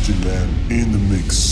LENN in the mix.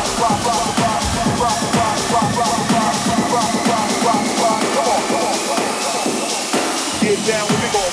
down with me.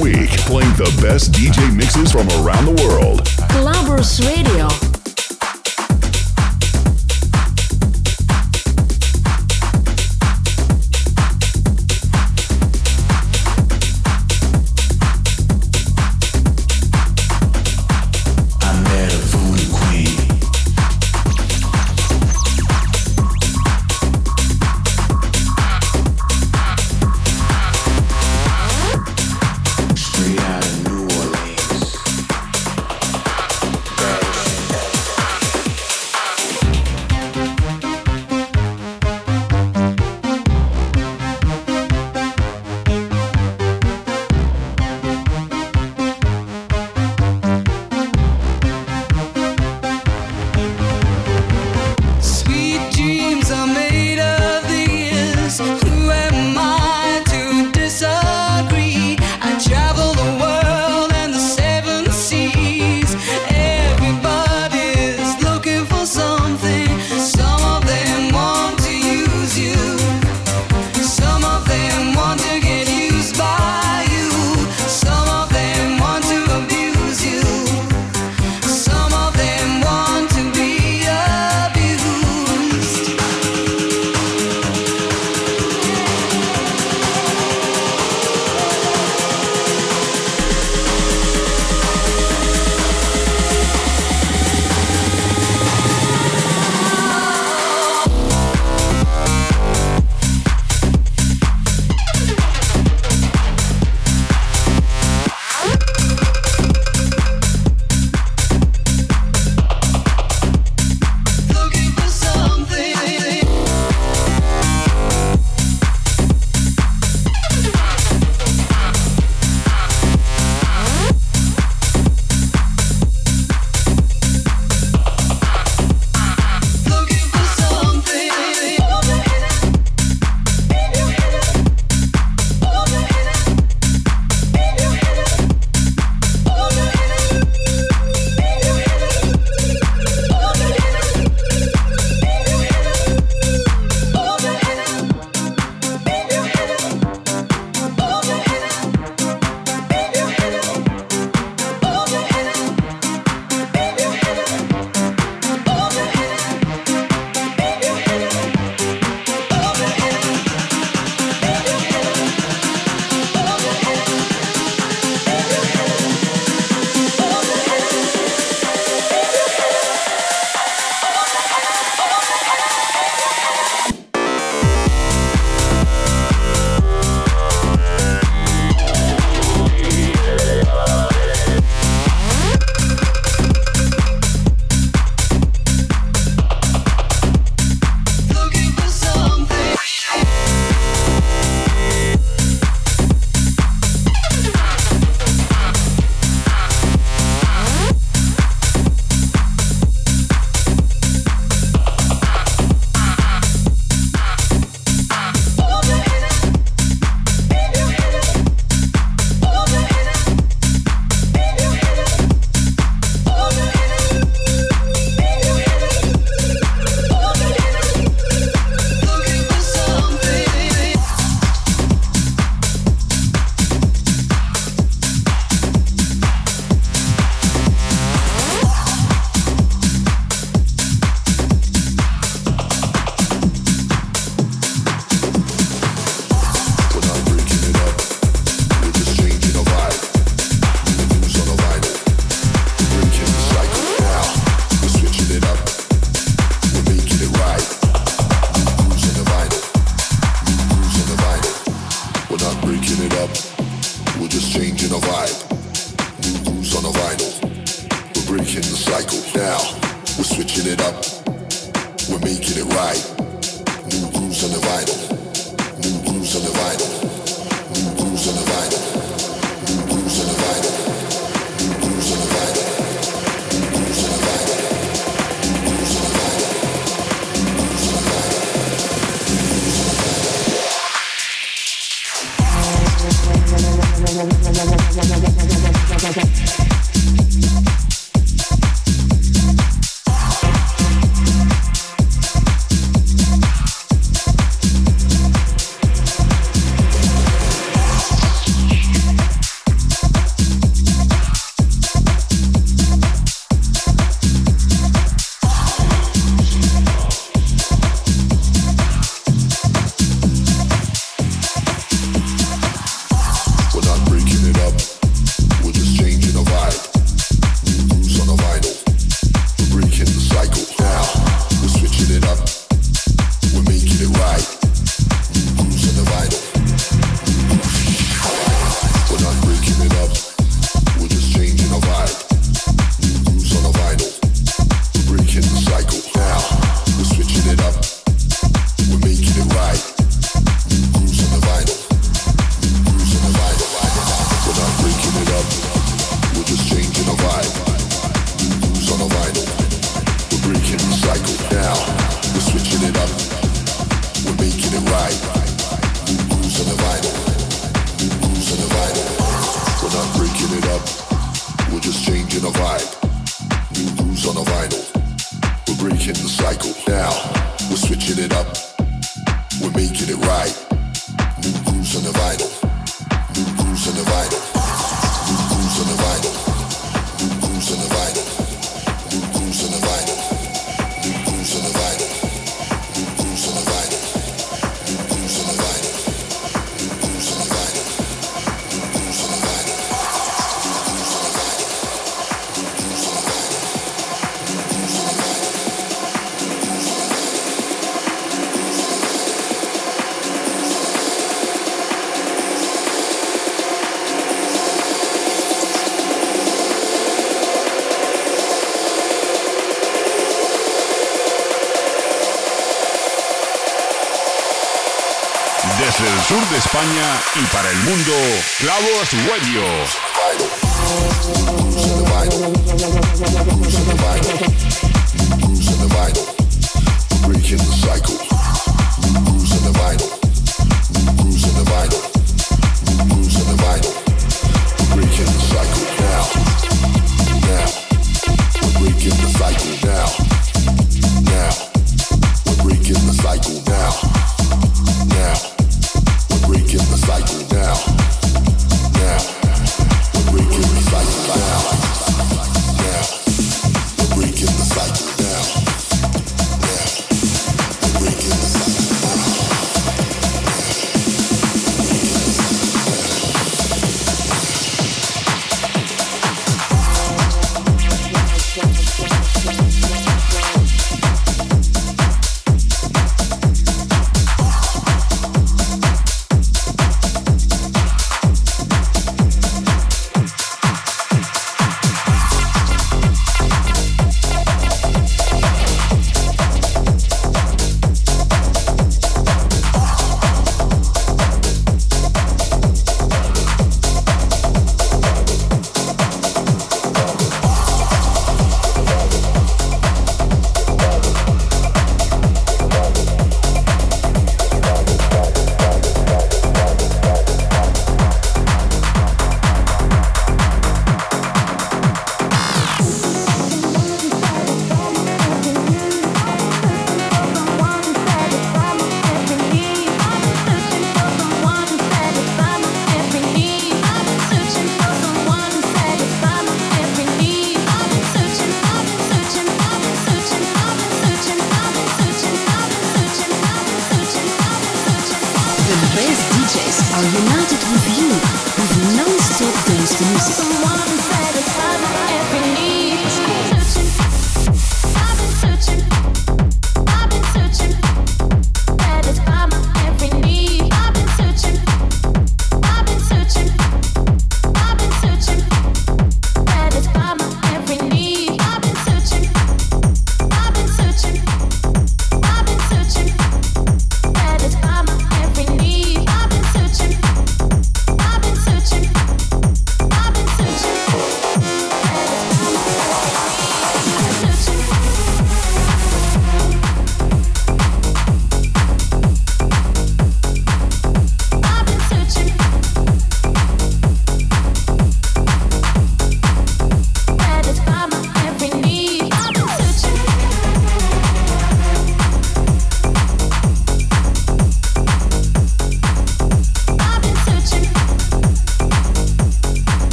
week, playing the best DJ mixes from around the world. Clubbers Radio. Y para el mundo, Clavos Radio.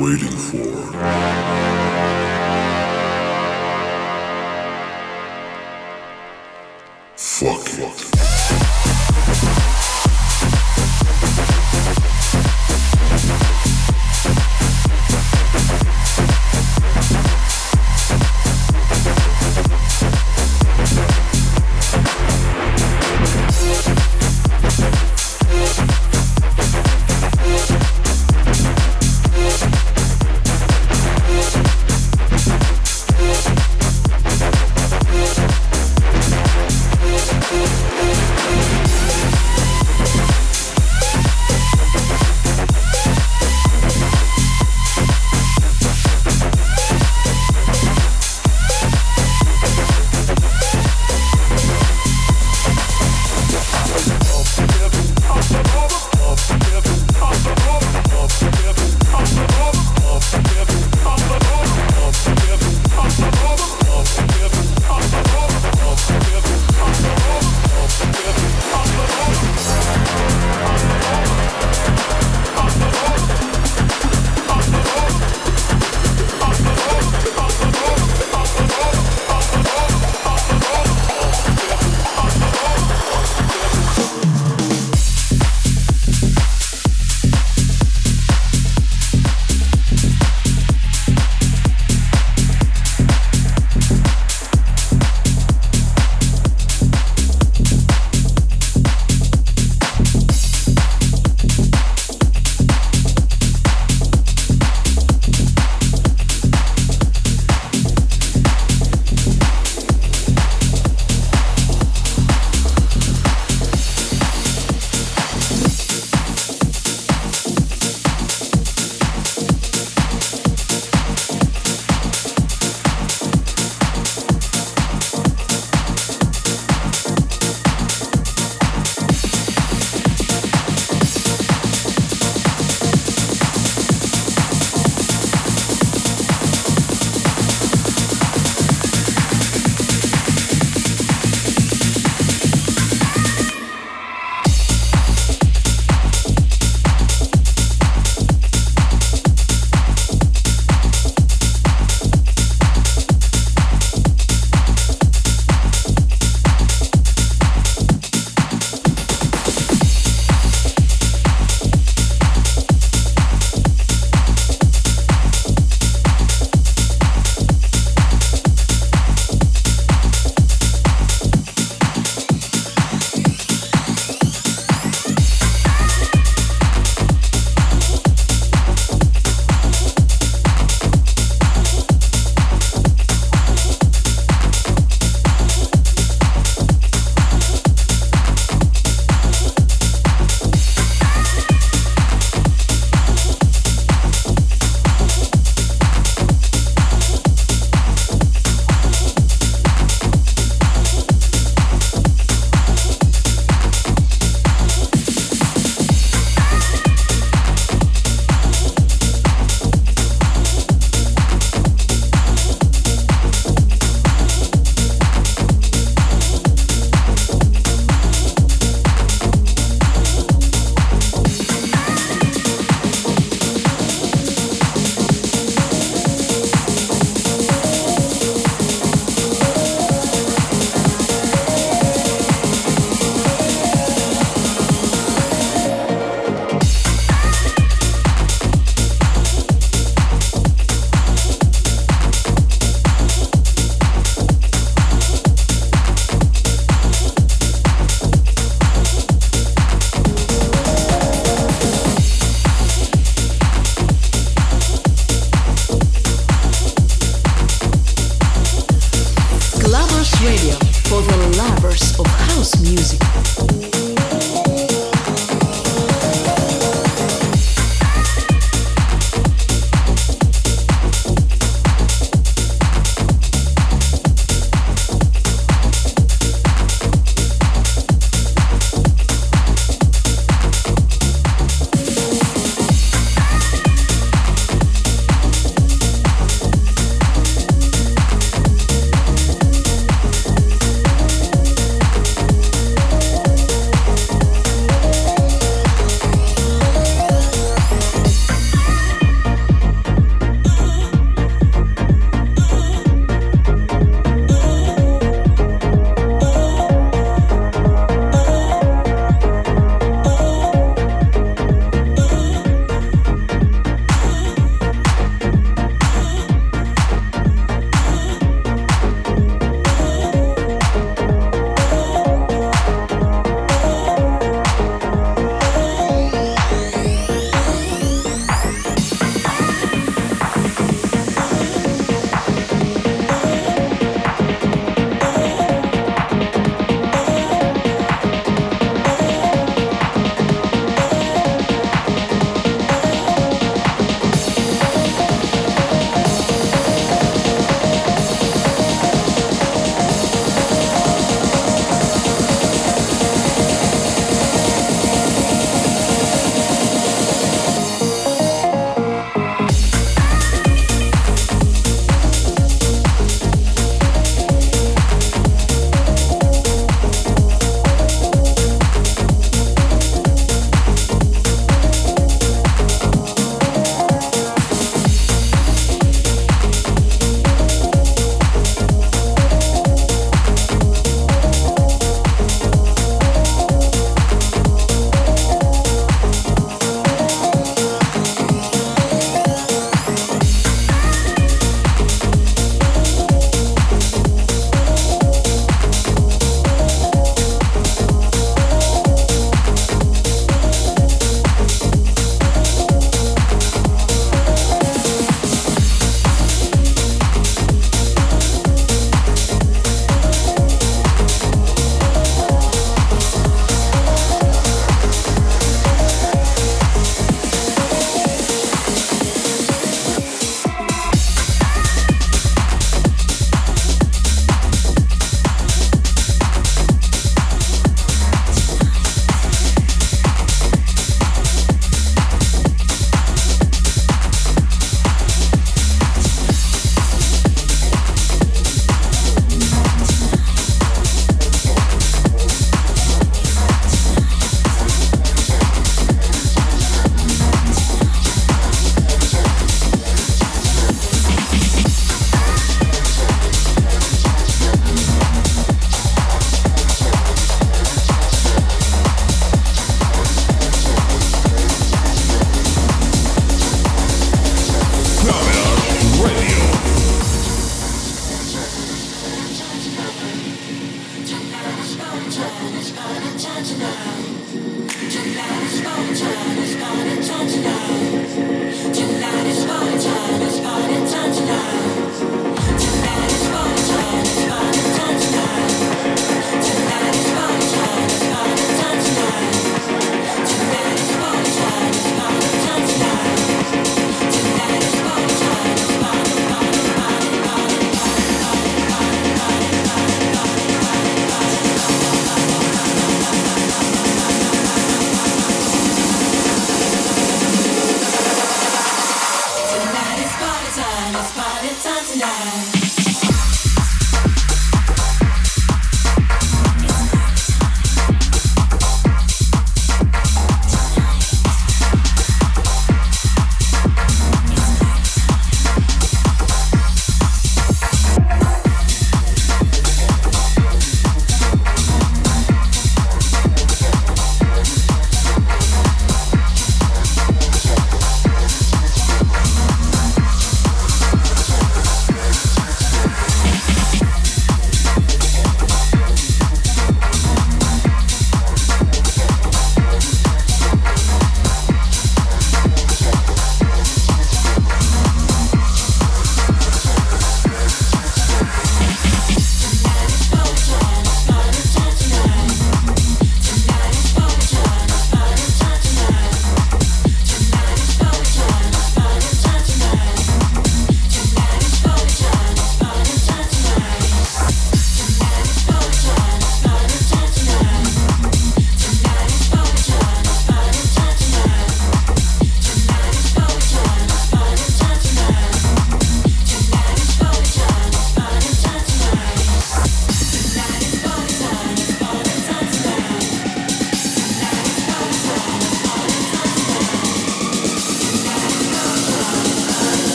waiting for?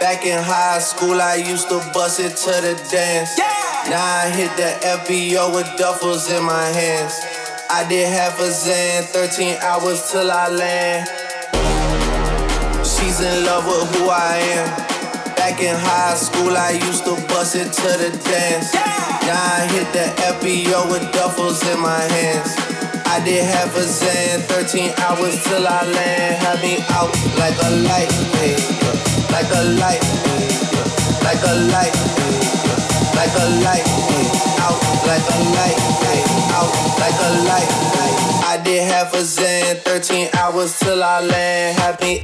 Back in high school, I used to bust it to the dance. Now I hit the FBO with duffels in my hands. I did half a Xan, 13 hours till I land. She's in love with who I am. Back in high school, I used to bust it to the dance. Now I hit the FBO with duffels in my hands. I did half a Xan, 13 hours till I land. Had me out like a light, baby like a light, like a light, like a light, out like a light, out like a light. I did half a Xan, 13 hours till I land. Had Happy.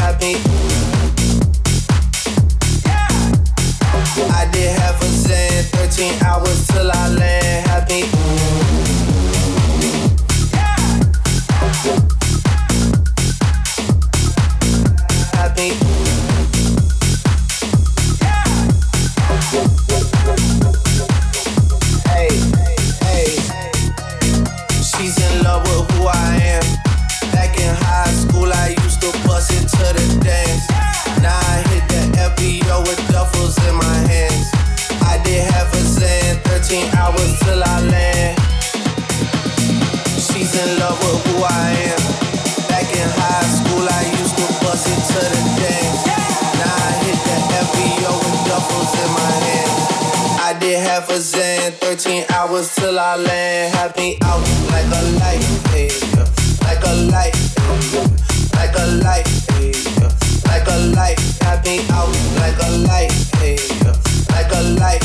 Happy. I 13 hours till I land. Happy. Half a Xan, 13 hours till I land. Have me out like a light, hey, like a light, hey, like a light, hey, like a light. Have me out like a light, hey, like a light.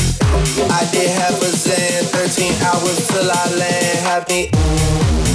I did half a zen. 13 hours till I land. Have me.